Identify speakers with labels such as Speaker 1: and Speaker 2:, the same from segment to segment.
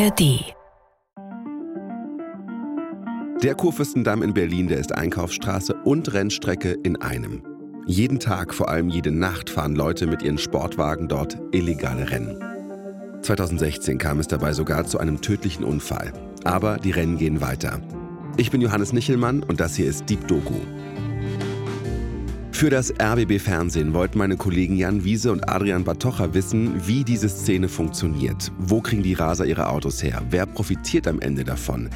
Speaker 1: ARD.
Speaker 2: Der Kurfürstendamm in Berlin, der ist Einkaufsstraße und Rennstrecke in einem. Jeden Tag, vor allem jede Nacht, fahren Leute mit ihren Sportwagen dort illegale Rennen. 2016 kam es dabei sogar zu einem tödlichen Unfall. Aber die Rennen gehen weiter. Ich bin Johannes Nichelmann und das hier ist Deep Doku. Für das RBB Fernsehen wollten meine Kollegen Jan Wiese und Adrian Batocha wissen, wie diese Szene funktioniert. Wo kriegen die Raser ihre Autos her? Wer profitiert am Ende davon?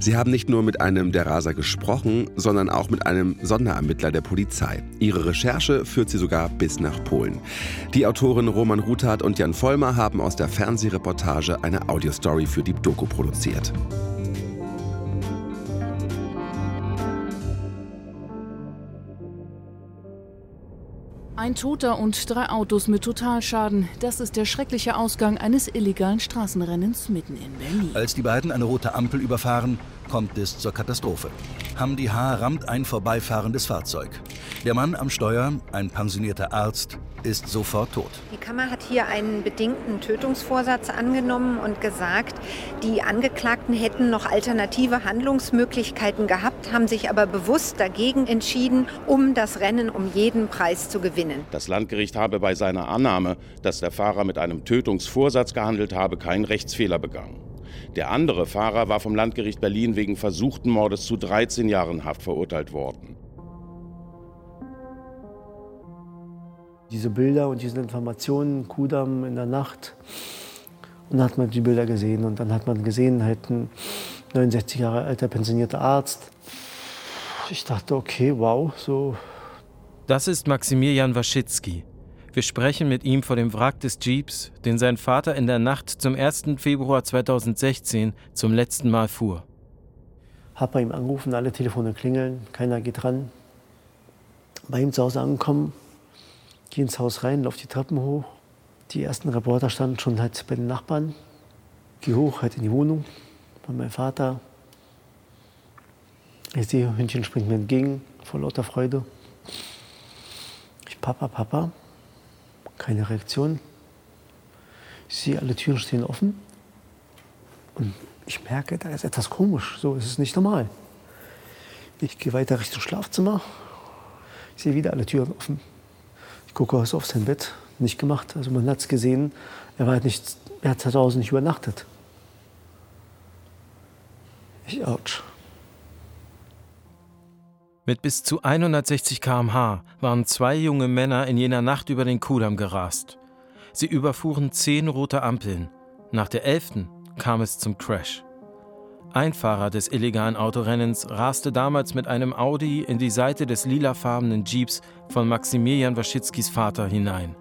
Speaker 2: Sie haben nicht nur mit einem der Raser gesprochen, sondern auch mit einem Sonderermittler der Polizei. Ihre Recherche führt sie sogar bis nach Polen. Die Autoren Roman Ruthardt und Jan Vollmer haben aus der Fernsehreportage eine Audiostory für die Doku produziert.
Speaker 3: Ein Toter und drei Autos mit Totalschaden. Das ist der schreckliche Ausgang eines illegalen Straßenrennens mitten in Berlin.
Speaker 4: Als die beiden eine rote Ampel überfahren, kommt es zur Katastrophe. Hamdi H. rammt ein vorbeifahrendes Fahrzeug. Der Mann am Steuer, ein pensionierter Arzt, ist sofort tot.
Speaker 5: Die Kammer hat hier einen bedingten Tötungsvorsatz angenommen und gesagt, die Angeklagten hätten noch alternative Handlungsmöglichkeiten gehabt, haben sich aber bewusst dagegen entschieden, um das Rennen um jeden Preis zu gewinnen.
Speaker 6: Das Landgericht habe bei seiner Annahme, dass der Fahrer mit einem Tötungsvorsatz gehandelt habe, keinen Rechtsfehler begangen. Der andere Fahrer war vom Landgericht Berlin wegen versuchten Mordes zu 13 Jahren Haft verurteilt worden.
Speaker 7: Diese Bilder und diese Informationen, Kudamm in der Nacht. Und dann hat man die Bilder gesehen und dann hat man gesehen, halt ein 69 Jahre alter pensionierter Arzt. Ich dachte, okay, wow, so.
Speaker 8: Das ist Maximilian Waschitzki, wir sprechen mit ihm vor dem Wrack des Jeeps, den sein Vater in der Nacht zum 1. Februar 2016 zum letzten Mal fuhr.
Speaker 7: Hab bei ihm angerufen, alle Telefone klingeln, keiner geht ran. Bei ihm zu Hause angekommen, geh ins Haus rein, lauf die Treppen hoch. Die ersten Reporter standen schon halt bei den Nachbarn. Geh hoch, halt in die Wohnung bei meinem Vater. Ich sehe, Hündchen springt mir entgegen, vor lauter Freude. Ich, Papa, Papa, keine Reaktion. Ich sehe, alle Türen stehen offen. Und ich merke, da ist etwas komisch. So ist es nicht normal. Ich gehe weiter Richtung Schlafzimmer. Ich sehe wieder alle Türen offen. Ich gucke also auf sein Bett. Nicht gemacht. Also man hat es gesehen. Er, war nicht, er hat zu Hause nicht übernachtet. Ich, ouch.
Speaker 8: Mit bis zu 160 km/h waren zwei junge Männer in jener Nacht über den Kudamm gerast. Sie überfuhren zehn rote Ampeln. Nach der elften kam es zum Crash. Ein Fahrer des illegalen Autorennens raste damals mit einem Audi in die Seite des lilafarbenen Jeeps von Maximilian Waschitzkis Vater hinein.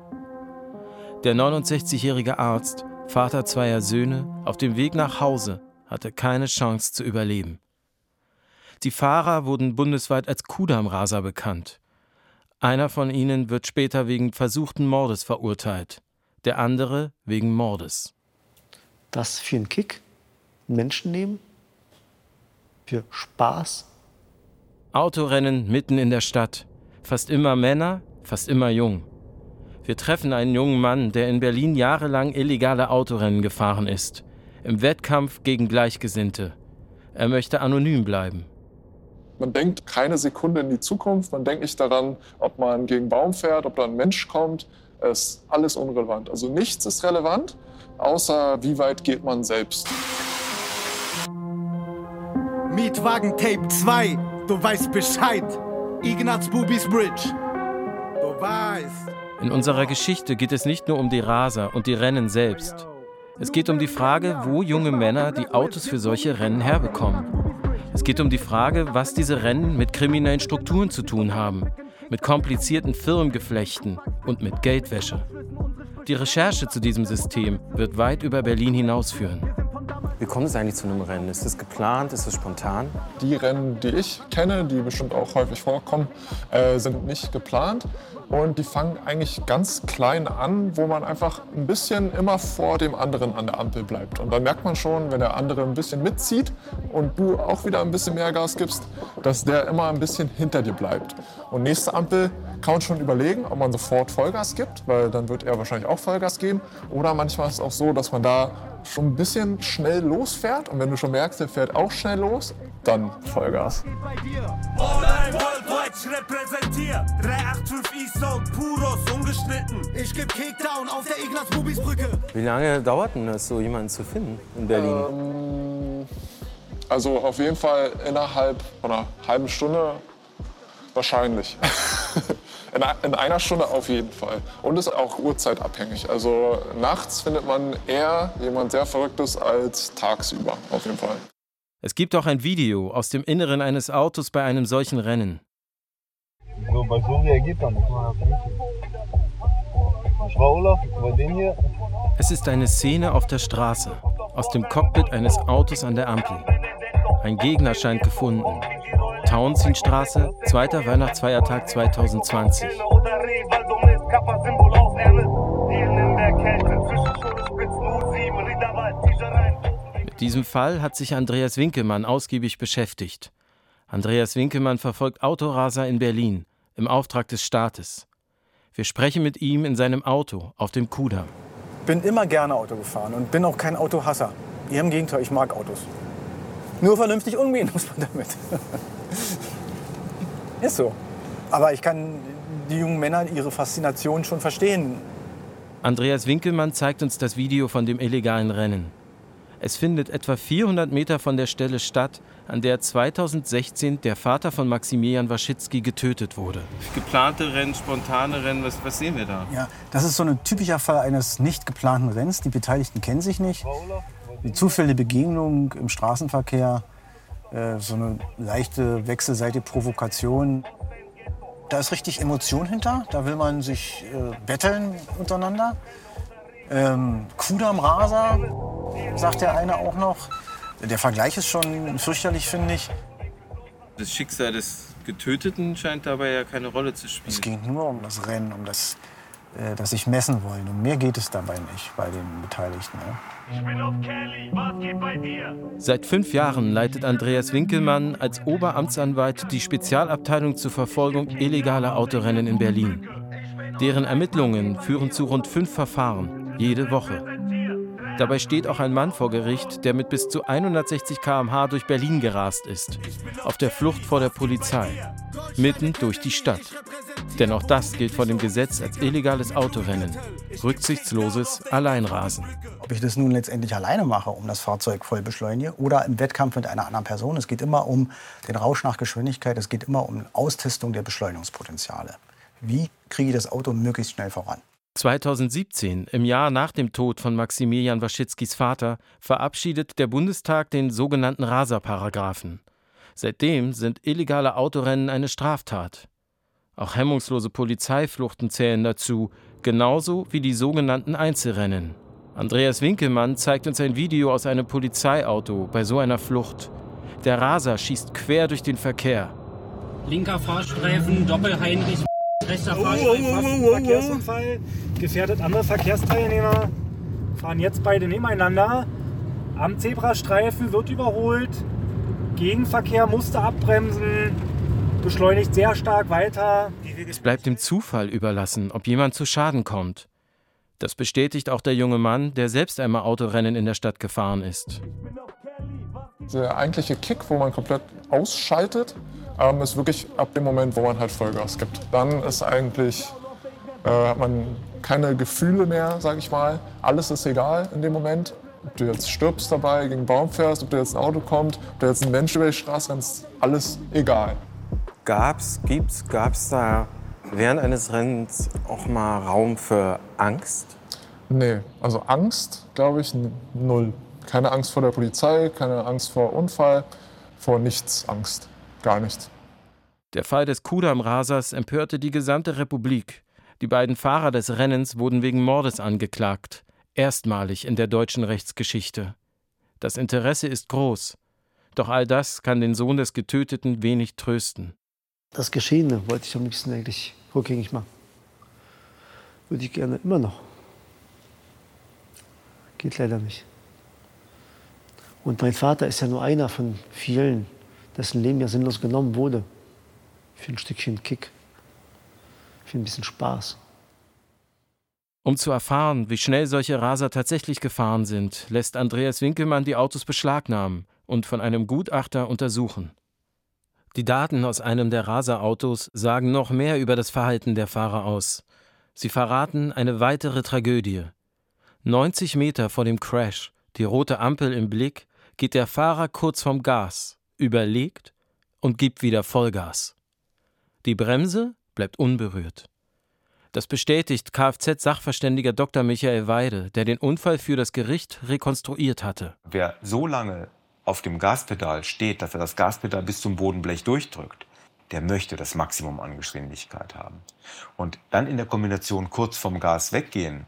Speaker 8: Der 69-jährige Arzt, Vater zweier Söhne, auf dem Weg nach Hause, hatte keine Chance zu überleben. Die Fahrer wurden bundesweit als Kudammraser bekannt. Einer von ihnen wird später wegen versuchten Mordes verurteilt, der andere wegen Mordes.
Speaker 7: Das für einen Kick? Menschen nehmen? Für Spaß?
Speaker 8: Autorennen mitten in der Stadt. Fast immer Männer, fast immer jung. Wir treffen einen jungen Mann, der in Berlin jahrelang illegale Autorennen gefahren ist. Im Wettkampf gegen Gleichgesinnte. Er möchte anonym bleiben.
Speaker 9: Man denkt keine Sekunde in die Zukunft, man denkt nicht daran, ob man gegen Baum fährt, ob da ein Mensch kommt. Es ist alles unrelevant. Also nichts ist relevant, außer wie weit geht man selbst.
Speaker 10: Mietwagen Tape 2, du weißt Bescheid. Ignaz Bubis Bridge. Du weißt.
Speaker 8: In unserer Geschichte geht es nicht nur um die Raser und die Rennen selbst. Es geht um die Frage, wo junge Männer die Autos für solche Rennen herbekommen. Es geht um die Frage, was diese Rennen mit kriminellen Strukturen zu tun haben, mit komplizierten Firmengeflechten und mit Geldwäsche. Die Recherche zu diesem System wird weit über Berlin hinausführen.
Speaker 11: Wie kommt es eigentlich zu einem Rennen? Ist es geplant? Ist es spontan?
Speaker 9: Die Rennen, die ich kenne, die bestimmt auch häufig vorkommen, äh, sind nicht geplant. Und die fangen eigentlich ganz klein an, wo man einfach ein bisschen immer vor dem anderen an der Ampel bleibt. Und dann merkt man schon, wenn der andere ein bisschen mitzieht und du auch wieder ein bisschen mehr Gas gibst, dass der immer ein bisschen hinter dir bleibt. Und nächste Ampel kann man schon überlegen, ob man sofort Vollgas gibt, weil dann wird er wahrscheinlich auch Vollgas geben. Oder manchmal ist es auch so, dass man da schon ein bisschen schnell losfährt und wenn du schon merkst, der fährt auch schnell los, dann Vollgas.
Speaker 1: Ich repräsentiere 385 E-Sound, Puros, ungeschnitten.
Speaker 10: Ich geb Kickdown auf der Ignaz-Bubis-Brücke.
Speaker 11: Wie lange dauert denn das, so jemanden zu finden in Berlin?
Speaker 9: Ähm, also auf jeden Fall innerhalb einer halben Stunde wahrscheinlich. in, in einer Stunde auf jeden Fall. Und ist auch uhrzeitabhängig. Also nachts findet man eher jemand sehr Verrücktes als tagsüber auf jeden Fall.
Speaker 8: Es gibt auch ein Video aus dem Inneren eines Autos bei einem solchen Rennen.
Speaker 12: So, bei so reagiert man nicht. Ich war Olaf, bei dem hier.
Speaker 8: Es ist eine Szene auf der Straße, aus dem Cockpit eines Autos an der Ampel. Ein Gegner scheint gefunden. Tauentzienstraße, zweiter Weihnachtsfeiertag 2020. Mit diesem Fall hat sich Andreas Winkelmann ausgiebig beschäftigt. Andreas Winkelmann verfolgt Autoraser in Berlin im Auftrag des Staates. Wir sprechen mit ihm in seinem Auto auf dem Kudamm.
Speaker 13: Bin immer gerne Auto gefahren und bin auch kein Autohasser. Eher im Gegenteil, ich mag Autos. Nur vernünftig umgehen muss man damit. Ist so. Aber ich kann die jungen Männer ihre Faszination schon verstehen.
Speaker 8: Andreas Winkelmann zeigt uns das Video von dem illegalen Rennen. Es findet etwa 400 Meter von der Stelle statt, an der 2016 der Vater von Maximilian Waschitzki getötet wurde.
Speaker 11: Geplante Rennen, spontane Rennen, was, was sehen wir da?
Speaker 13: Ja, das ist so ein typischer Fall eines nicht geplanten Rennens. Die Beteiligten kennen sich nicht. Die zufällige Begegnung im Straßenverkehr, äh, so eine leichte wechselseitige Provokation. Da ist richtig Emotion hinter. Da will man sich äh, betteln untereinander. Ähm, Kudam Rasa, sagt der eine auch noch. Der Vergleich ist schon fürchterlich, finde ich.
Speaker 11: Das Schicksal des Getöteten scheint dabei ja keine Rolle zu spielen.
Speaker 13: Es ging nur um das Rennen, um das, äh, das sich messen wollen. Um mehr geht es dabei nicht bei den Beteiligten. Ja.
Speaker 8: Seit fünf Jahren leitet Andreas Winkelmann als Oberamtsanwalt die Spezialabteilung zur Verfolgung illegaler Autorennen in Berlin. Deren Ermittlungen führen zu rund fünf Verfahren, jede Woche. Dabei steht auch ein Mann vor Gericht, der mit bis zu 160 km/h durch Berlin gerast ist, auf der Flucht vor der Polizei, mitten durch die Stadt. Denn auch das gilt vor dem Gesetz als illegales Autorennen, rücksichtsloses Alleinrasen.
Speaker 13: Ob ich das nun letztendlich alleine mache, um das Fahrzeug voll beschleunige, oder im Wettkampf mit einer anderen Person, es geht immer um den Rausch nach Geschwindigkeit, es geht immer um Austestung der Beschleunigungspotenziale. Wie kriege ich das Auto möglichst schnell voran?
Speaker 8: 2017, im Jahr nach dem Tod von Maximilian Waschitzkis Vater, verabschiedet der Bundestag den sogenannten Raser-Paragraphen. Seitdem sind illegale Autorennen eine Straftat. Auch hemmungslose Polizeifluchten zählen dazu, genauso wie die sogenannten Einzelrennen. Andreas Winkelmann zeigt uns ein Video aus einem Polizeiauto bei so einer Flucht. Der Raser schießt quer durch den Verkehr.
Speaker 14: Linker Fahrstreifen, Doppelheinrich, rechter Fahrstreifen,
Speaker 15: oh,
Speaker 14: fast
Speaker 15: oh,
Speaker 14: ein
Speaker 15: oh, oh.
Speaker 14: Verkehrsunfall.
Speaker 15: Gefährdet andere Verkehrsteilnehmer. Fahren jetzt beide nebeneinander. Am Zebrastreifen wird überholt. Gegenverkehr musste abbremsen. Beschleunigt sehr stark weiter.
Speaker 8: Es bleibt dem Zufall überlassen, ob jemand zu Schaden kommt. Das bestätigt auch der junge Mann, der selbst einmal Autorennen in der Stadt gefahren ist.
Speaker 9: Der eigentliche Kick, wo man komplett ausschaltet, ähm, ist wirklich ab dem Moment, wo man halt Vollgas gibt. Dann ist eigentlich, äh, hat man keine Gefühle mehr, sag ich mal. Alles ist egal in dem Moment. Ob du jetzt stirbst dabei, gegen einen Baum fährst, ob da jetzt ein Auto kommt, ob da jetzt ein Mensch über die Straße rennt, alles egal.
Speaker 11: Gab's, gibt's, gab's da während eines Rennens auch mal Raum für Angst?
Speaker 9: Nee, also Angst, glaube ich, null. Keine Angst vor der Polizei, keine Angst vor Unfall, vor nichts Angst. Gar nichts.
Speaker 8: Der Fall des Kudam-Rasers empörte die gesamte Republik. Die beiden Fahrer des Rennens wurden wegen Mordes angeklagt. Erstmalig in der deutschen Rechtsgeschichte. Das Interesse ist groß. Doch all das kann den Sohn des Getöteten wenig trösten.
Speaker 7: Das Geschehene wollte ich am liebsten eigentlich rückgängig machen. Würde ich gerne immer noch. Geht leider nicht. Und mein Vater ist ja nur einer von vielen, dessen Leben ja sinnlos genommen wurde. Für ein Stückchen Kick. für ein bisschen Spaß.
Speaker 8: Um zu erfahren, wie schnell solche Raser tatsächlich gefahren sind, lässt Andreas Winkelmann die Autos beschlagnahmen und von einem Gutachter untersuchen. Die Daten aus einem der Raserautos sagen noch mehr über das Verhalten der Fahrer aus. Sie verraten eine weitere Tragödie. 90 Meter vor dem Crash, die rote Ampel im Blick, geht der Fahrer kurz vom Gas, überlegt und gibt wieder Vollgas. Die Bremse bleibt unberührt. Das bestätigt Kfz-Sachverständiger Dr. Michael Weide, der den Unfall für das Gericht rekonstruiert hatte.
Speaker 16: Wer so lange auf dem Gaspedal steht, dass er das Gaspedal bis zum Bodenblech durchdrückt, der möchte das Maximum an Geschwindigkeit haben. Und dann in der Kombination kurz vom Gas weggehen,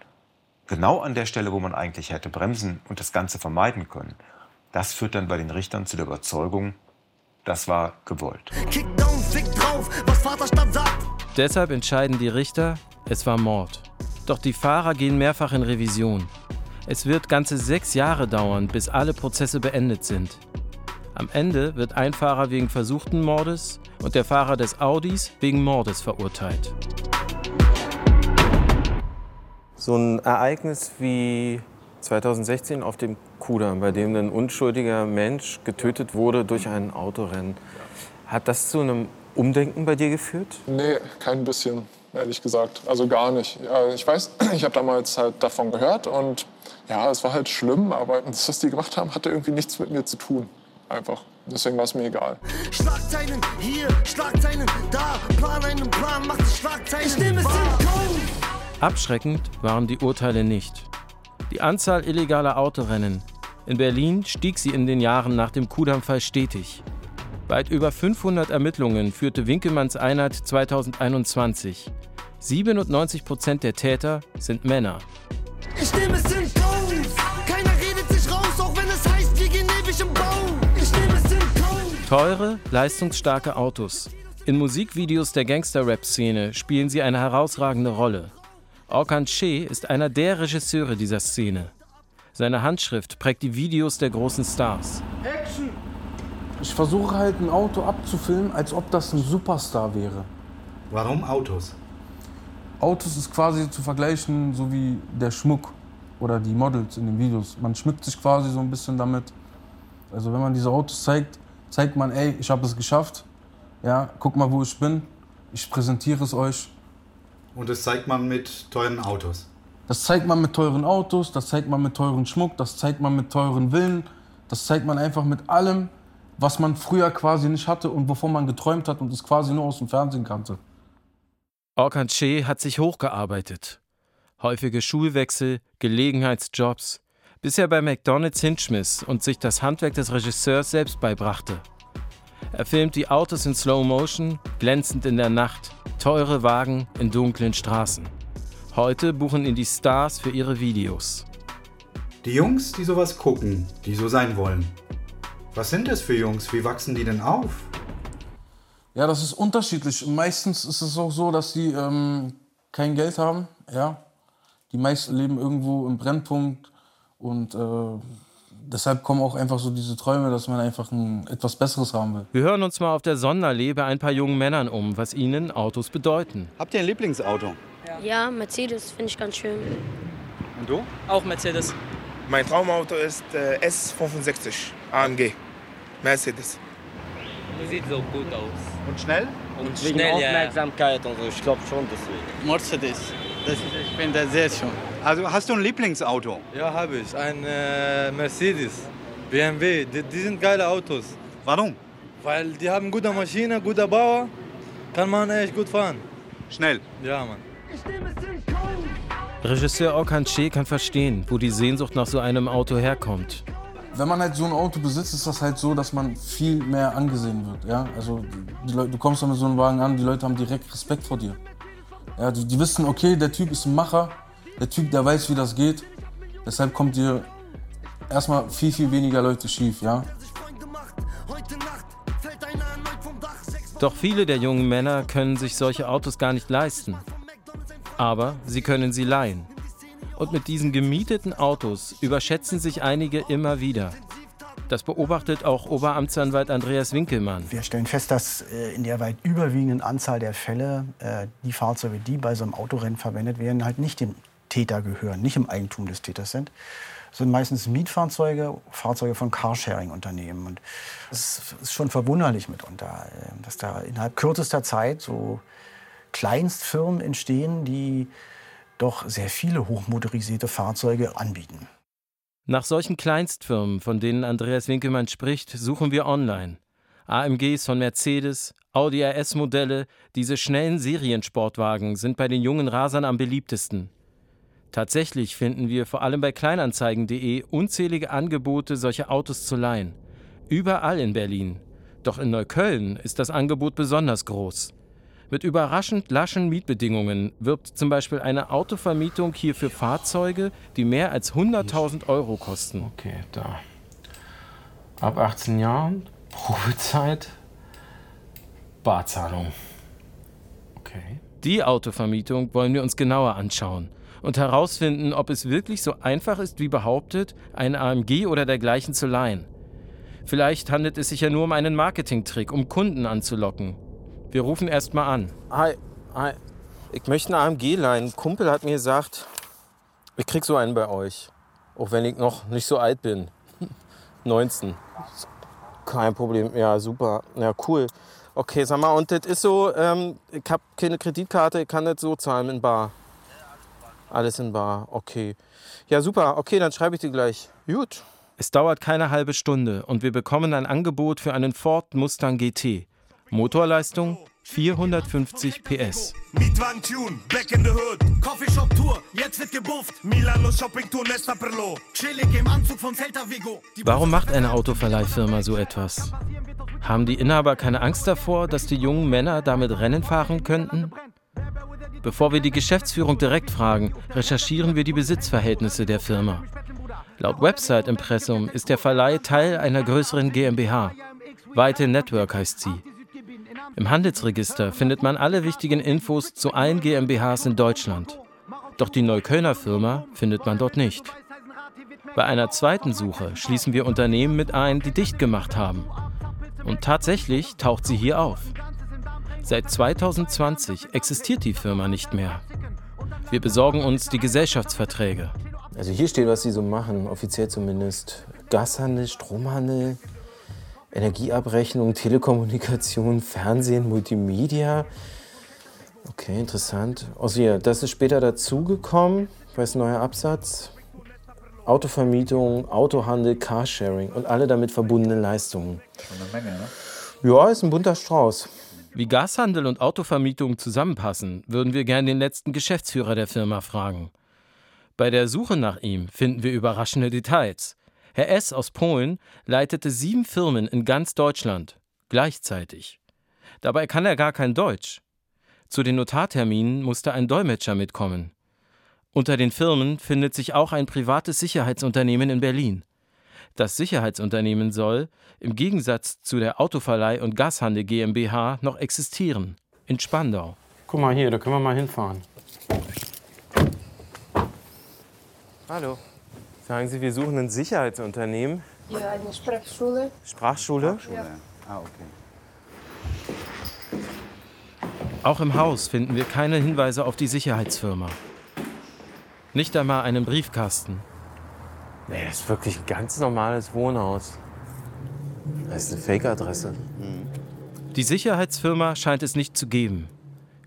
Speaker 16: genau an der Stelle, wo man eigentlich hätte bremsen und das Ganze vermeiden können, das führt dann bei den Richtern zu der Überzeugung, das war gewollt.
Speaker 8: Deshalb entscheiden die Richter, es war Mord. Doch die Fahrer gehen mehrfach in Revision. Es wird ganze sechs Jahre dauern, bis alle Prozesse beendet sind. Am Ende wird ein Fahrer wegen versuchten Mordes und der Fahrer des Audis wegen Mordes verurteilt.
Speaker 11: So ein Ereignis wie 2016 auf dem Kudamm, bei dem ein unschuldiger Mensch getötet wurde durch ein Autorennen. Hat das zu einem Umdenken bei dir geführt?
Speaker 9: Nee, kein bisschen, ehrlich gesagt. Also gar nicht. Ich weiß, ich habe damals halt davon gehört und ja, es war halt schlimm, aber das, was die gemacht haben, hatte irgendwie nichts mit mir zu tun. Einfach. Deswegen war es mir egal.
Speaker 1: Schlagzeilen hier, Schlagzeilen da, Plan einen Plan, macht Schlagzeilen. Ich nehme es
Speaker 8: Abschreckend waren die Urteile nicht. Die Anzahl illegaler Autorennen. In Berlin stieg sie in den Jahren nach dem Kudamm-Fall stetig. Weit über 500 Ermittlungen führte Winkelmanns Einheit 2021. 97 Prozent der Täter sind Männer.
Speaker 1: Ich nehme es in Kauf. Keiner redet sich raus, auch wenn es heißt, wir gehen ewig im Bau. Ich nehme es in Kauf.
Speaker 8: Teure, leistungsstarke Autos. In Musikvideos der Gangster-Rap-Szene spielen sie eine herausragende Rolle. Orkan Che ist einer der Regisseure dieser Szene. Seine Handschrift prägt die Videos der großen Stars.
Speaker 17: Action! Ich versuche halt ein Auto abzufilmen, als ob das ein Superstar wäre.
Speaker 10: Warum Autos?
Speaker 17: Autos ist quasi zu vergleichen, so wie der Schmuck oder die Models in den Videos. Man schmückt sich quasi so ein bisschen damit. Also wenn man diese Autos zeigt, zeigt man, ey, ich habe es geschafft. Ja, guck mal, wo ich bin. Ich präsentiere es euch.
Speaker 10: Und das zeigt man mit teuren Autos.
Speaker 17: Das zeigt man mit teuren Autos, das zeigt man mit teuren Schmuck, das zeigt man mit teuren Villen, das zeigt man einfach mit allem, was man früher quasi nicht hatte und wovon man geträumt hat und es quasi nur aus dem Fernsehen kannte.
Speaker 8: Orkan Che hat sich hochgearbeitet. Häufige Schulwechsel, Gelegenheitsjobs, bis er bei McDonalds hinschmiss und sich das Handwerk des Regisseurs selbst beibrachte. Er filmt die Autos in Slow Motion, glänzend in der Nacht, teure Wagen in dunklen Straßen. Heute buchen ihn die Stars für ihre Videos.
Speaker 10: Die Jungs, die sowas gucken, die so sein wollen. Was sind das für Jungs? Wie wachsen die denn auf?
Speaker 17: Ja, das ist unterschiedlich. Meistens ist es auch so, dass sie ähm, kein Geld haben. Ja, die meisten leben irgendwo im Brennpunkt und äh, deshalb kommen auch einfach so diese Träume, dass man einfach ein, etwas Besseres haben will.
Speaker 8: Wir hören uns mal auf der Sonderlee bei ein paar jungen Männern um, was ihnen Autos bedeuten.
Speaker 18: Habt ihr ein Lieblingsauto?
Speaker 19: Ja, Mercedes finde ich ganz schön.
Speaker 18: Und du?
Speaker 20: Auch Mercedes.
Speaker 21: Mein Traumauto ist äh, S65 AMG. Mercedes.
Speaker 20: Sieht so gut aus.
Speaker 18: Und schnell?
Speaker 20: Und,
Speaker 22: Und wegen
Speaker 20: schnell, ja.
Speaker 22: Aufmerksamkeit und so, ich glaube schon deswegen.
Speaker 18: Mercedes. Das, ich finde das sehr schön. Also hast du ein Lieblingsauto?
Speaker 23: Ja, habe ich. Ein äh, Mercedes, BMW. Die, die sind geile Autos.
Speaker 18: Warum?
Speaker 23: Weil die haben gute Maschine, guter Bauer. Kann man echt gut fahren.
Speaker 18: Schnell?
Speaker 23: Ja, Mann.
Speaker 8: Regisseur Orkan Che kann verstehen, wo die Sehnsucht nach so einem Auto herkommt.
Speaker 17: Wenn man halt so ein Auto besitzt, ist das halt so, dass man viel mehr angesehen wird. Ja? Also Leute, du kommst dann mit so einem Wagen an, die Leute haben direkt Respekt vor dir. Ja, die, die wissen, okay, der Typ ist ein Macher, der Typ, der weiß, wie das geht. Deshalb kommt dir erstmal viel, viel weniger Leute schief. Ja?
Speaker 8: Doch viele der jungen Männer können sich solche Autos gar nicht leisten. Aber sie können sie leihen. Und mit diesen gemieteten Autos überschätzen sich einige immer wieder. Das beobachtet auch Oberamtsanwalt Andreas Winkelmann.
Speaker 13: Wir stellen fest, dass äh, in der weit überwiegenden Anzahl der Fälle äh, die Fahrzeuge, die bei so einem Autorennen verwendet werden, halt nicht dem Täter gehören, nicht im Eigentum des Täters sind. Das sind meistens Mietfahrzeuge, Fahrzeuge von Carsharing-Unternehmen. Und es ist schon verwunderlich mitunter, äh, dass da innerhalb kürzester Zeit so Kleinstfirmen entstehen, die doch sehr viele hochmotorisierte Fahrzeuge anbieten.
Speaker 8: Nach solchen Kleinstfirmen, von denen Andreas Winkelmann spricht, suchen wir online. AMGs von Mercedes, Audi RS-Modelle, diese schnellen Seriensportwagen sind bei den jungen Rasern am beliebtesten. Tatsächlich finden wir vor allem bei kleinanzeigen.de unzählige Angebote, solche Autos zu leihen. Überall in Berlin. Doch in Neukölln ist das Angebot besonders groß. Mit überraschend laschen Mietbedingungen wirbt zum Beispiel eine Autovermietung hier für Fahrzeuge, die mehr als 100.000 Euro kosten.
Speaker 24: Okay, da. Ab 18 Jahren, Probezeit, Barzahlung. Okay.
Speaker 8: Die Autovermietung wollen wir uns genauer anschauen und herausfinden, ob es wirklich so einfach ist, wie behauptet, ein AMG oder dergleichen zu leihen. Vielleicht handelt es sich ja nur um einen Marketingtrick, um Kunden anzulocken. Wir rufen erst mal an.
Speaker 11: Hi, hi. Ich möchte einen AMG leihen. Ein Kumpel hat mir gesagt, ich krieg so einen bei euch. Auch wenn ich noch nicht so alt bin. 19. Kein Problem. Ja, super. Ja, cool. Okay, sag mal, und das ist so, ähm, ich habe keine Kreditkarte, ich kann das so zahlen in Bar. Alles in Bar, okay. Ja, super. Okay, dann schreibe ich dir gleich. Gut.
Speaker 8: Es dauert keine halbe Stunde und wir bekommen ein Angebot für einen Ford Mustang GT. Motorleistung 450 PS.
Speaker 10: Mietwagen Tune, back in the hood. Coffeeshop Tour, jetzt wird gebufft. Milano Shopping Tour, Nesta Perlo. Chillig im Anzug von Celta Vigo.
Speaker 8: Warum macht eine Autoverleihfirma so etwas? Haben die Inhaber keine Angst davor, dass die jungen Männer damit Rennen fahren könnten? Bevor wir die Geschäftsführung direkt fragen, recherchieren wir die Besitzverhältnisse der Firma. Laut Website-Impressum ist der Verleih Teil einer größeren GmbH. Weite Network heißt sie. Im Handelsregister findet man alle wichtigen Infos zu allen GmbHs in Deutschland. Doch die Neuköllner Firma findet man dort nicht. Bei einer zweiten Suche schließen wir Unternehmen mit ein, die dicht gemacht haben. Und tatsächlich taucht sie hier auf. Seit 2020 existiert die Firma nicht mehr. Wir besorgen uns die Gesellschaftsverträge.
Speaker 11: Also hier steht, was sie so machen, offiziell zumindest. Gashandel, Stromhandel, Energieabrechnung, Telekommunikation, Fernsehen, Multimedia. Okay, interessant. Also hier, das ist später dazugekommen, weiß neuer Absatz. Autovermietung, Autohandel, Carsharing und alle damit verbundenen Leistungen.
Speaker 25: Schon eine Menge, ne?
Speaker 11: Ja, ist ein bunter Strauß.
Speaker 8: Wie Gashandel und Autovermietung zusammenpassen, würden wir gern den letzten Geschäftsführer der Firma fragen. Bei der Suche nach ihm finden wir überraschende Details. Herr S. aus Polen leitete sieben Firmen in ganz Deutschland gleichzeitig. Dabei kann er gar kein Deutsch. Zu den Notarterminen musste ein Dolmetscher mitkommen. Unter den Firmen findet sich auch ein privates Sicherheitsunternehmen in Berlin. Das Sicherheitsunternehmen soll, im Gegensatz zu der Autoverleih und Gashandel GmbH, noch existieren. In Spandau.
Speaker 24: Guck mal hier, da können wir mal hinfahren.
Speaker 11: Hallo. Sagen Sie, wir suchen ein Sicherheitsunternehmen.
Speaker 26: Ja, eine Sprachschule.
Speaker 11: Sprachschule?
Speaker 26: Ja.
Speaker 25: Ah, okay.
Speaker 8: Auch im Haus finden wir keine Hinweise auf die Sicherheitsfirma. Nicht einmal einen Briefkasten.
Speaker 11: Nee, das ist wirklich ein ganz normales Wohnhaus. Das ist eine Fake-Adresse.
Speaker 8: Die Sicherheitsfirma scheint es nicht zu geben.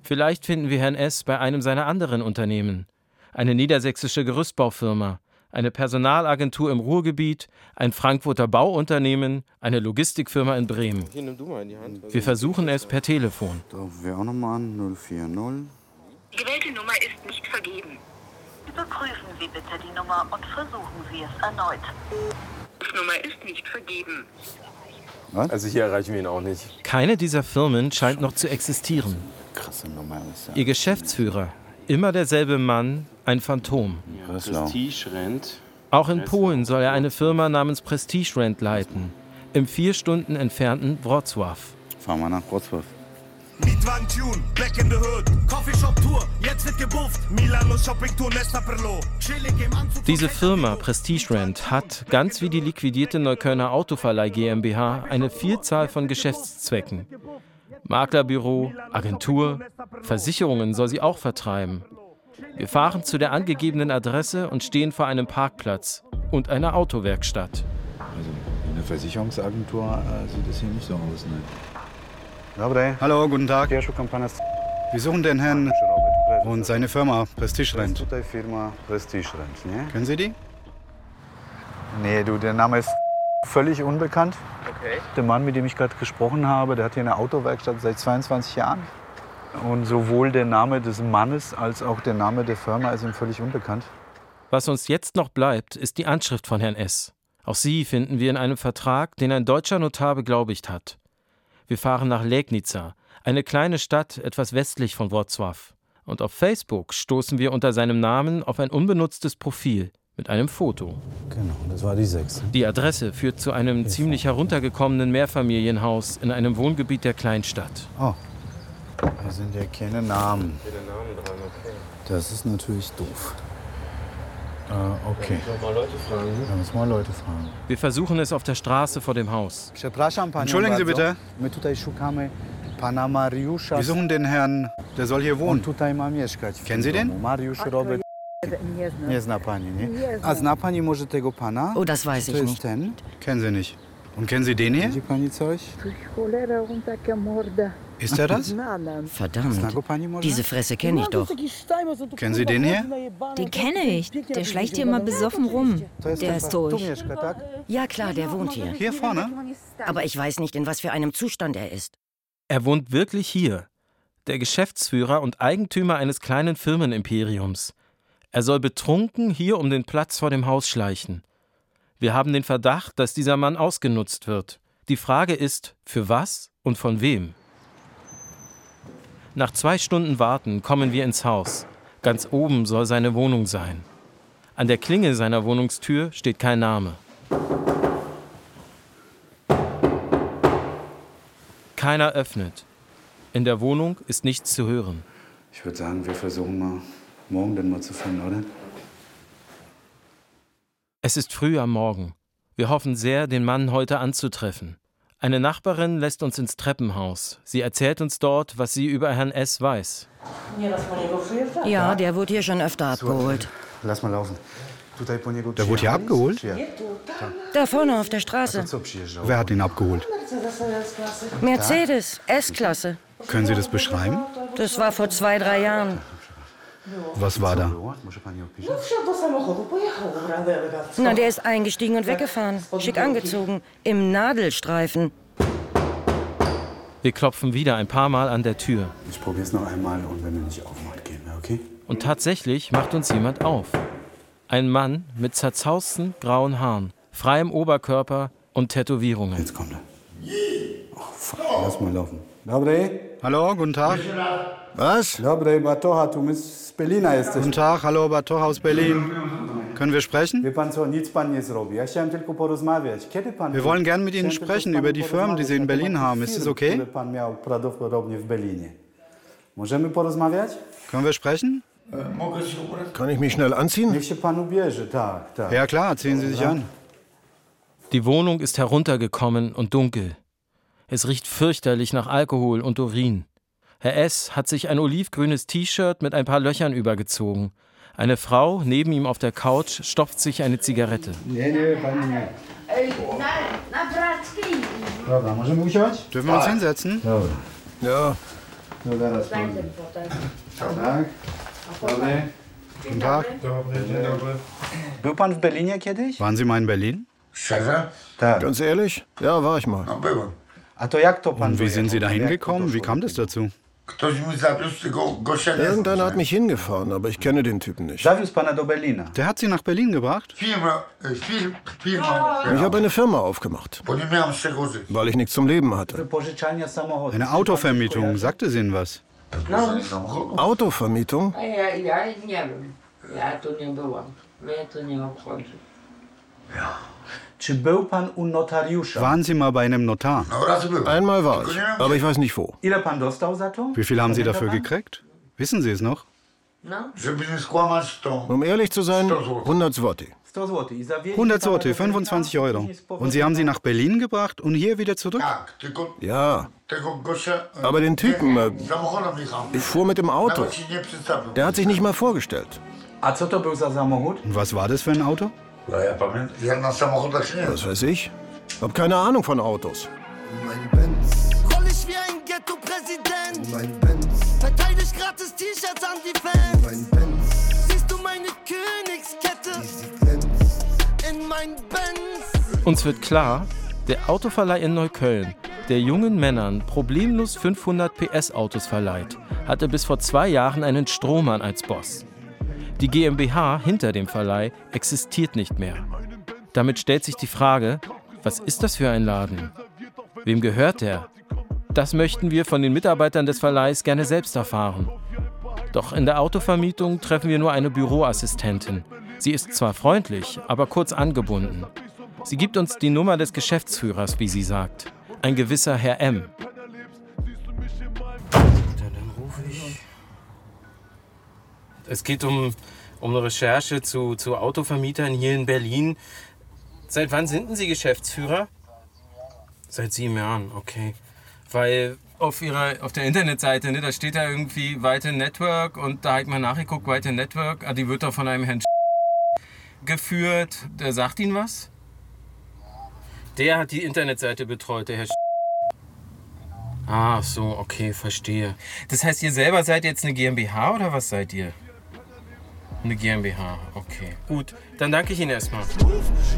Speaker 8: Vielleicht finden wir Herrn S. bei einem seiner anderen Unternehmen. Eine niedersächsische Gerüstbaufirma, eine Personalagentur im Ruhrgebiet, ein Frankfurter Bauunternehmen, eine Logistikfirma in Bremen. Wir versuchen es per Telefon.
Speaker 25: Da rufen wir auch nochmal an. 040.
Speaker 27: Die gewählte Nummer ist nicht vergeben.
Speaker 28: Überprüfen Sie bitte die Nummer und versuchen Sie es erneut.
Speaker 27: Die Nummer ist nicht vergeben.
Speaker 11: Also hier erreichen wir ihn auch nicht.
Speaker 8: Keine dieser Firmen scheint noch zu existieren.
Speaker 25: Krasse Nummer ist ja.
Speaker 8: Ihr Geschäftsführer, immer derselbe Mann, ein Phantom.
Speaker 24: Prestige Rent.
Speaker 8: Auch in Polen soll er eine Firma namens Prestige Rent leiten, im vier Stunden entfernten Wrocław.
Speaker 25: Fahren wir nach Wrocław.
Speaker 1: Mietwagen Tune, Black in the Hood. Coffeeshop Tour, jetzt wird gebufft. Milano Shopping Tour, Nesta Perlo. Chillig im Anzug.
Speaker 8: Diese Firma Prestige Rent hat, ganz wie die liquidierte Neuköllner Autoverleih GmbH, eine Vielzahl von Geschäftszwecken. Maklerbüro, Agentur, Versicherungen soll sie auch vertreiben. Wir fahren zu der angegebenen Adresse und stehen vor einem Parkplatz und einer Autowerkstatt.
Speaker 25: Also in der Versicherungsagentur äh, sieht es hier nicht so aus. Ne? Hallo, guten Tag. Wir suchen den Herrn und seine Firma Prestige Rent.
Speaker 26: Tutaj firma Prestige Rent, nie?
Speaker 25: Kennen Sie die?
Speaker 26: Nee, du, der Name ist völlig unbekannt.
Speaker 25: Okay.
Speaker 26: Der Mann, mit dem ich gerade gesprochen habe, der hat hier eine Autowerkstatt seit 22 Jahren. Und sowohl der Name des Mannes als auch der Name der Firma ist ihm völlig unbekannt.
Speaker 8: Was uns jetzt noch bleibt, ist die Anschrift von Herrn S. Auch sie finden wir in einem Vertrag, den ein deutscher Notar beglaubigt hat. Wir fahren nach Legnica, eine kleine Stadt etwas westlich von Wrocław. Und auf Facebook stoßen wir unter seinem Namen auf ein unbenutztes Profil mit einem Foto.
Speaker 26: Genau, das war die sechste.
Speaker 8: Die Adresse führt zu einem ziemlich heruntergekommenen Mehrfamilienhaus in einem Wohngebiet der Kleinstadt.
Speaker 26: Oh, hier sind ja keine Namen. Das ist natürlich doof. Äh, okay.
Speaker 8: Mal Leute fragen.
Speaker 26: Da müssen wir Leute fragen.
Speaker 8: Wir versuchen es auf der Straße vor dem Haus.
Speaker 25: Entschuldigen Sie bitte. Wir suchen den Herrn, der soll hier wohnen. Kennen Sie den?
Speaker 26: domu. Mariusz Robert.
Speaker 29: Nie znam.
Speaker 26: Nie zna pani, nie?
Speaker 29: Nie
Speaker 26: A
Speaker 29: znam.
Speaker 26: zna pani może tego pana?
Speaker 29: Oh, das weiß ich nicht.
Speaker 26: ten?
Speaker 25: Kennen Sie nicht. Und kennen Sie den hier?
Speaker 26: Widzi pani coś?
Speaker 29: Cholera, und taka morda.
Speaker 25: Ist er das?
Speaker 29: Verdammt. Diese Fresse kenne ich doch.
Speaker 25: Kennen Sie den hier?
Speaker 29: Den kenne ich. Der schleicht hier immer besoffen rum. Der ist durch. Ja klar, der wohnt hier.
Speaker 25: Hier vorne?
Speaker 29: Aber ich weiß nicht, in was für einem Zustand er ist.
Speaker 8: Er wohnt wirklich hier. Der Geschäftsführer und Eigentümer eines kleinen Firmenimperiums. Er soll betrunken hier um den Platz vor dem Haus schleichen. Wir haben den Verdacht, dass dieser Mann ausgenutzt wird. Die Frage ist, für was und von wem? Nach zwei Stunden Warten kommen wir ins Haus. Ganz oben soll seine Wohnung sein. An der Klingel seiner Wohnungstür steht kein Name. Keiner öffnet. In der Wohnung ist nichts zu hören.
Speaker 25: Ich würde sagen, wir versuchen mal morgen den mal zu finden, oder?
Speaker 8: Es ist früh am Morgen. Wir hoffen sehr, den Mann heute anzutreffen. Eine Nachbarin lässt uns ins Treppenhaus. Sie erzählt uns dort, was sie über Herrn S. weiß.
Speaker 29: Ja, der wurde hier schon öfter abgeholt.
Speaker 26: Lass mal laufen.
Speaker 25: Der wurde hier abgeholt?
Speaker 29: Da vorne auf der Straße.
Speaker 25: Wer hat ihn abgeholt?
Speaker 29: Mercedes, S-Klasse.
Speaker 25: Können Sie das beschreiben?
Speaker 29: Das war vor zwei, drei Jahren.
Speaker 25: Was war da?
Speaker 29: Na, der ist eingestiegen und weggefahren. Schick angezogen. Im Nadelstreifen.
Speaker 8: Wir klopfen wieder ein paar Mal an der Tür.
Speaker 25: Ich probier's noch einmal und wenn er nicht aufmacht, gehen wir, okay?
Speaker 8: Und tatsächlich macht uns jemand auf. Ein Mann mit zerzausten grauen Haaren, freiem Oberkörper und Tätowierungen.
Speaker 25: Jetzt kommt er.
Speaker 26: Lass mal laufen. Dobre.
Speaker 25: Hallo, guten Tag.
Speaker 26: Was? Dobre, Batoha, my z Pelina jesteś.
Speaker 25: Guten Tag, hallo, Batoch aus Berlin. Können wir sprechen? Wir wollen gern mit Ihnen sprechen über die Firmen, die Sie in Berlin haben. Ist das okay? Können wir sprechen?
Speaker 26: Kann ich mich schnell anziehen?
Speaker 25: Ja klar, ziehen Sie sich an.
Speaker 8: Die Wohnung ist heruntergekommen und dunkel. Es riecht fürchterlich nach Alkohol und Urin. Herr S. hat sich ein olivgrünes T-Shirt mit ein paar Löchern übergezogen. Eine Frau neben ihm auf der Couch stopft sich eine Zigarette.
Speaker 25: Dürfen wir uns hinsetzen?
Speaker 26: Ja.
Speaker 25: Guten Tag.
Speaker 26: Był pan w Berlinie kiedyś?
Speaker 25: Waren Sie mal in Berlin?
Speaker 26: Szczerze? Tak.
Speaker 30: Ganz ehrlich? Ja, war ich mal.
Speaker 26: No byłem.
Speaker 25: Und wie sind Sie da hingekommen? Wie kam das dazu?
Speaker 30: Irgendeiner hat mich hingefahren, aber ich kenne den Typen nicht.
Speaker 25: Der hat Sie nach Berlin gebracht?
Speaker 30: Firma. Ich habe eine Firma aufgemacht, weil ich nichts zum Leben hatte.
Speaker 25: Eine Autovermietung, sagte Sie Ihnen was?
Speaker 30: Autovermietung?
Speaker 31: Ja,
Speaker 26: Waren Sie mal bei einem Notar?
Speaker 30: Einmal war ich, aber ich weiß nicht wo.
Speaker 26: Wie viel haben Sie dafür gekriegt? Wissen Sie es noch?
Speaker 30: Um ehrlich zu sein, 100 Zloty.
Speaker 26: 100 Sorte, 25 Euro. Und Sie haben sie nach Berlin gebracht und hier wieder zurück?
Speaker 30: Ja. Aber den Typen, äh, ich fuhr mit dem Auto. Der hat sich nicht mal vorgestellt.
Speaker 26: Und was war das für ein Auto?
Speaker 30: Was weiß ich? Hab keine Ahnung von Autos.
Speaker 1: Roll ich wie ein Ghetto-Präsident. Mein Benz. Verteidig gratis T-Shirts an die Fans. Mein Benz. Siehst du meine Königskette? In mein Benz.
Speaker 8: Uns wird klar, der Autoverleih in Neukölln, der jungen Männern problemlos 500 PS Autos verleiht, hatte bis vor zwei Jahren einen Strohmann als Boss. Die GmbH hinter dem Verleih existiert nicht mehr. Damit stellt sich die Frage, was ist das für ein Laden? Wem gehört der? Das möchten wir von den Mitarbeitern des Verleihs gerne selbst erfahren. Doch in der Autovermietung treffen wir nur eine Büroassistentin. Sie ist zwar freundlich, aber kurz angebunden. Sie gibt uns die Nummer des Geschäftsführers, wie sie sagt. Ein gewisser Herr M. Es geht um, um eine Recherche zu, zu Autovermietern hier in Berlin. Seit wann sind denn Sie Geschäftsführer? Seit sieben Jahren, okay. Weil auf ihrer auf der Internetseite, ne, da steht da irgendwie Weite Network und da habe ich mal nachgeguckt, Weite Network, ah, die wird doch von einem Herrn geführt. Der sagt Ihnen was? Der hat die Internetseite betreut, der Herr Ah, so, okay, verstehe. Das heißt, ihr selber seid jetzt eine GmbH oder was seid ihr? Eine GmbH, okay. Gut, dann danke ich Ihnen erstmal.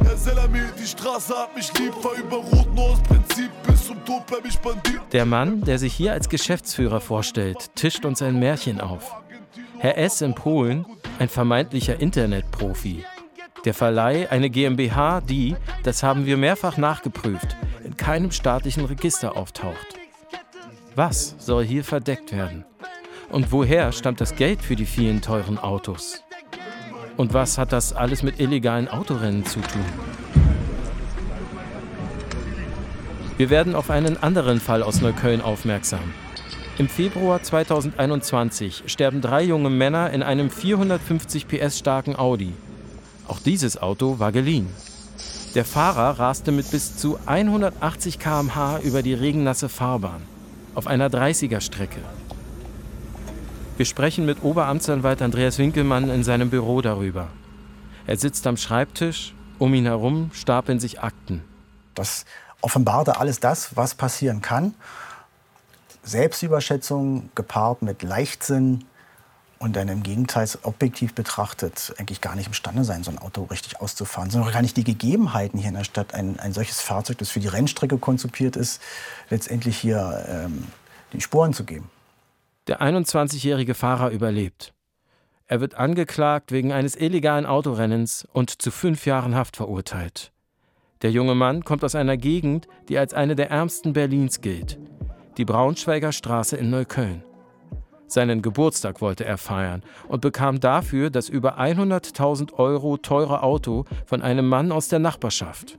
Speaker 32: Herr Selami, die Straße hat mich lieb, fahr über Rot nur aus Prinzip, bis zum Tod bleib ich Bandit.
Speaker 8: Der Mann, der sich hier als Geschäftsführer vorstellt, tischt uns ein Märchen auf. Herr S. in Polen, ein vermeintlicher Internetprofi. Der Verleih eine GmbH, die, das haben wir mehrfach nachgeprüft, in keinem staatlichen Register auftaucht. Was soll hier verdeckt werden? Und woher stammt das Geld für die vielen teuren Autos? Und was hat das alles mit illegalen Autorennen zu tun? Wir werden auf einen anderen Fall aus Neukölln aufmerksam. Im Februar 2021 sterben drei junge Männer in einem 450 PS starken Audi. Auch dieses Auto war geliehen. Der Fahrer raste mit bis zu 180 km/h über die regennasse Fahrbahn auf einer 30er-Strecke. Wir sprechen mit Oberamtsanwalt Andreas Winkelmann in seinem Büro darüber. Er sitzt am Schreibtisch, um ihn herum stapeln sich Akten.
Speaker 13: Das offenbarte alles das, was passieren kann. Selbstüberschätzung gepaart mit Leichtsinn und dann im Gegenteil objektiv betrachtet eigentlich gar nicht imstande sein, so ein Auto richtig auszufahren, sondern gar nicht die Gegebenheiten hier in der Stadt, ein, ein solches Fahrzeug, das für die Rennstrecke konzipiert ist, letztendlich hier ähm, die Sporen zu geben.
Speaker 8: Der 21-jährige Fahrer überlebt. Er wird angeklagt wegen eines illegalen Autorennens und zu fünf Jahren Haft verurteilt. Der junge Mann kommt aus einer Gegend, die als eine der ärmsten Berlins gilt, die Braunschweiger Straße in Neukölln. Seinen Geburtstag wollte er feiern und bekam dafür das über 100.000 Euro teure Auto von einem Mann aus der Nachbarschaft.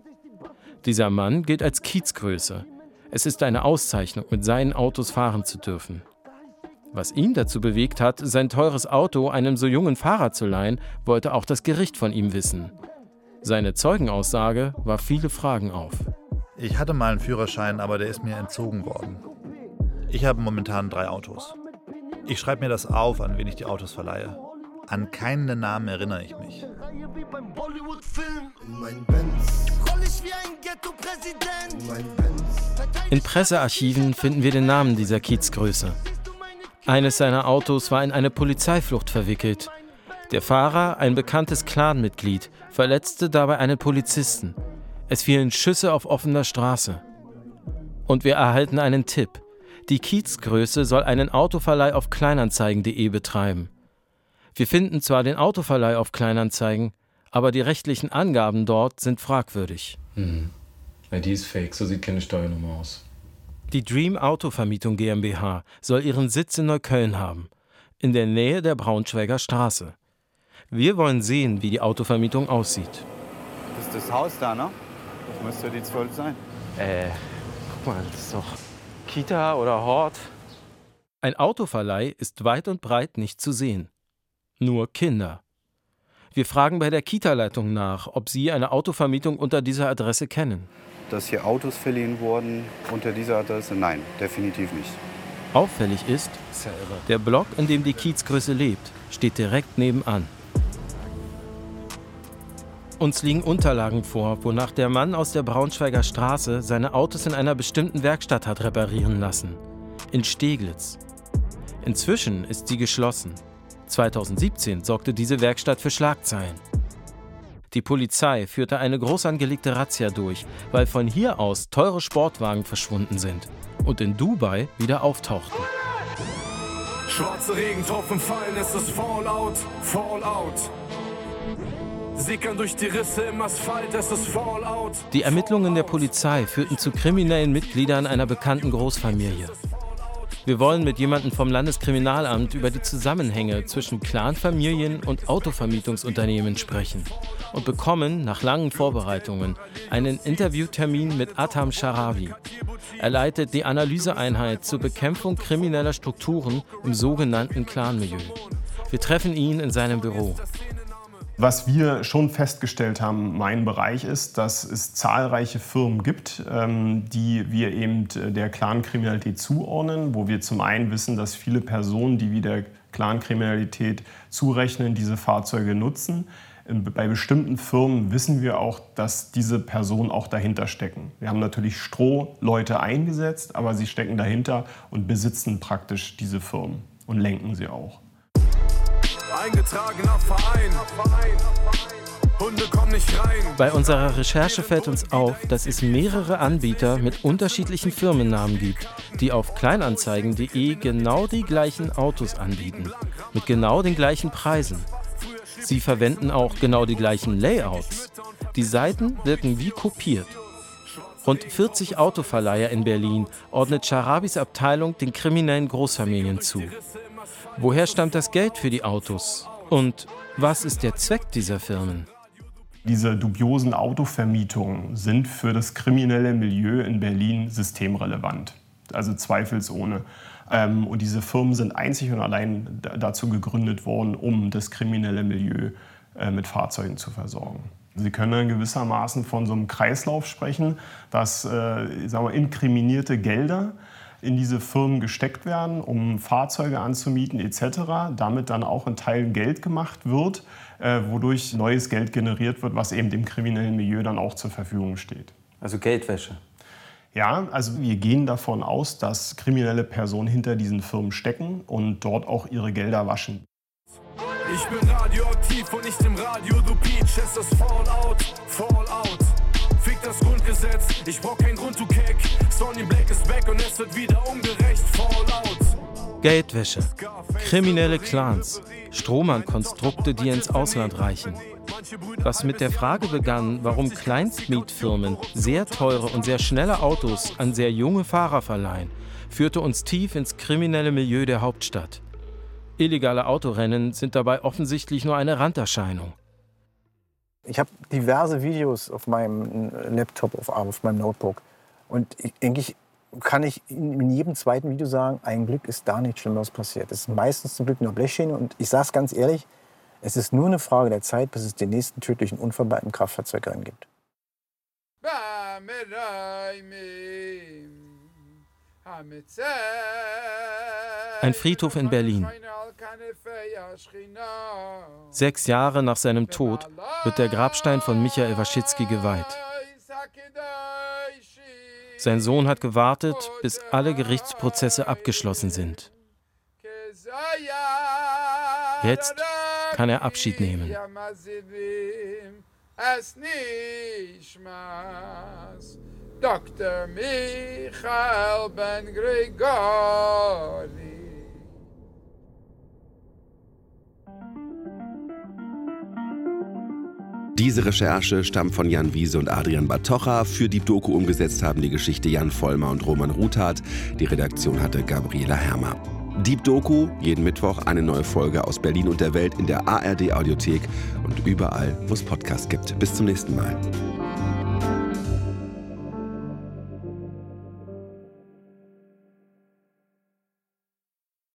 Speaker 8: Dieser Mann gilt als Kiezgröße. Es ist eine Auszeichnung, mit seinen Autos fahren zu dürfen. Was ihn dazu bewegt hat, sein teures Auto einem so jungen Fahrer zu leihen, wollte auch das Gericht von ihm wissen. Seine Zeugenaussage warf viele Fragen auf.
Speaker 31: Ich hatte mal einen Führerschein, aber der ist mir entzogen worden. Ich habe momentan drei Autos. Ich schreibe mir das auf, an wen ich die Autos verleihe. An keinen Namen erinnere ich mich.
Speaker 8: In Pressearchiven finden wir den Namen dieser Kiezgröße. Eines seiner Autos war in eine Polizeiflucht verwickelt. Der Fahrer, ein bekanntes Clanmitglied, verletzte dabei einen Polizisten. Es fielen Schüsse auf offener Straße. Und wir erhalten einen Tipp. Die Kiezgröße soll einen Autoverleih auf kleinanzeigen.de betreiben. Wir finden zwar den Autoverleih auf Kleinanzeigen, aber die rechtlichen Angaben dort sind fragwürdig.
Speaker 24: Hm. Ja, die ist fake, so sieht keine Steuernummer aus.
Speaker 8: Die Dream Autovermietung GmbH soll ihren Sitz in Neukölln haben, in der Nähe der Braunschweiger Straße. Wir wollen sehen, wie die Autovermietung aussieht.
Speaker 24: Das
Speaker 26: ist das Haus da, ne? Das müsste die 12 sein.
Speaker 11: Äh, guck mal, das ist doch Kita oder Hort.
Speaker 8: Ein Autoverleih ist weit und breit nicht zu sehen. Nur Kinder. Wir fragen bei der Kita-Leitung nach, ob sie eine Autovermietung unter dieser Adresse kennen.
Speaker 26: Dass hier Autos verliehen wurden unter dieser Adresse? Nein, definitiv nicht.
Speaker 8: Auffällig ist, der Block, in dem die Kiezgröße lebt, steht direkt nebenan. Uns liegen Unterlagen vor, wonach der Mann aus der Braunschweiger Straße seine Autos in einer bestimmten Werkstatt hat reparieren lassen. In Steglitz. Inzwischen ist sie geschlossen. 2017 sorgte diese Werkstatt für Schlagzeilen. Die Polizei führte eine groß angelegte Razzia durch, weil von hier aus teure Sportwagen verschwunden sind und in Dubai wieder auftauchten.
Speaker 32: Schwarze Regentropfen fallen, es ist Fallout, Fallout. Sickern durch die Risse im Asphalt, es ist Fallout.
Speaker 8: Die Ermittlungen der Polizei führten zu kriminellen Mitgliedern einer bekannten Großfamilie. Wir wollen mit jemandem vom Landeskriminalamt über die Zusammenhänge zwischen Clanfamilien und Autovermietungsunternehmen sprechen und bekommen nach langen Vorbereitungen einen Interviewtermin mit Atam Sharawi. Er leitet die Analyseeinheit zur Bekämpfung krimineller Strukturen im sogenannten Clanmilieu. Wir treffen ihn in seinem Büro.
Speaker 33: Was wir schon festgestellt haben, mein Bereich ist, dass es zahlreiche Firmen gibt, ähm, die wir eben äh, der Clankriminalität zuordnen, wo wir zum einen wissen, dass viele Personen, die wir der Clankriminalität zurechnen, diese Fahrzeuge nutzen. Ähm, bei bestimmten Firmen wissen wir auch, dass diese Personen auch dahinter stecken. Wir haben natürlich Strohleute eingesetzt, aber sie stecken dahinter und besitzen praktisch diese Firmen und lenken sie auch
Speaker 32: eingetragener Verein. Hunde kommen nicht rein.
Speaker 8: Bei unserer Recherche fällt uns auf, dass es mehrere Anbieter mit unterschiedlichen Firmennamen gibt, die auf kleinanzeigen.de genau die gleichen Autos anbieten, mit genau den gleichen Preisen. Sie verwenden auch genau die gleichen Layouts. Die Seiten wirken wie kopiert. Rund 40 Autoverleiher in Berlin ordnet Charabis Abteilung den kriminellen Großfamilien zu. Woher stammt das Geld für die Autos? Und was ist der Zweck dieser Firmen?
Speaker 33: Diese dubiosen Autovermietungen sind für das kriminelle Milieu in Berlin systemrelevant. Also zweifelsohne. Ähm, und diese Firmen sind einzig und allein dazu gegründet worden, um das kriminelle Milieu äh, mit Fahrzeugen zu versorgen. Sie können gewissermaßen von so einem Kreislauf sprechen, dass äh, sagen wir, inkriminierte Gelder in diese Firmen gesteckt werden, um Fahrzeuge anzumieten etc., damit dann auch in Teilen Geld gemacht wird, äh, wodurch neues Geld generiert wird, was eben dem kriminellen Milieu dann auch zur Verfügung steht.
Speaker 11: Also Geldwäsche.
Speaker 33: Ja, also wir gehen davon aus, dass kriminelle Personen hinter diesen Firmen stecken und dort auch ihre Gelder waschen.
Speaker 32: Ich bin radioaktiv und nicht im Radio, du Peach, es ist Fallout, Fallout. Fick das Grundgesetz, ich brauch keinen Grund, du Keck. Sonny Black ist weg und es wird wieder ungerecht. Fallout.
Speaker 8: Geldwäsche, kriminelle Clans, Strohmann-Konstrukte, die ins Ausland reichen. Was mit der Frage begann, warum Kleinstmietfirmen sehr teure und sehr schnelle Autos an sehr junge Fahrer verleihen, führte uns tief ins kriminelle Milieu der Hauptstadt. Illegale Autorennen sind dabei offensichtlich nur eine Randerscheinung.
Speaker 13: Ich habe diverse Videos auf meinem Laptop, auf, auf meinem Notebook. Und ich, denke kann ich in jedem zweiten Video sagen, ein Glück ist da nichts Schlimmeres passiert. Es ist meistens zum Glück nur Blechschiene. Und ich sage es ganz ehrlich, es ist nur eine Frage der Zeit, bis es den nächsten tödlichen Unfall bei einem Kraftfahrzeugrennen gibt.
Speaker 8: Ein Friedhof in Berlin. Sechs Jahre nach seinem Tod wird der Grabstein von Michael Waschitzki geweiht. Sein Sohn hat gewartet, bis alle Gerichtsprozesse abgeschlossen sind. Jetzt kann er Abschied nehmen.
Speaker 34: Dr. Michael Ben Gregori.
Speaker 35: Diese Recherche stammt von Jan Wiese und Adrian Batocha. Für die Doku umgesetzt haben die Geschichte Jan Vollmer und Roman Ruthardt. Die Redaktion hatte Gabriela Hermer.
Speaker 2: Deep Doku, jeden Mittwoch eine neue Folge aus Berlin und der Welt in der ARD Audiothek und überall, wo es Podcasts gibt. Bis zum nächsten Mal.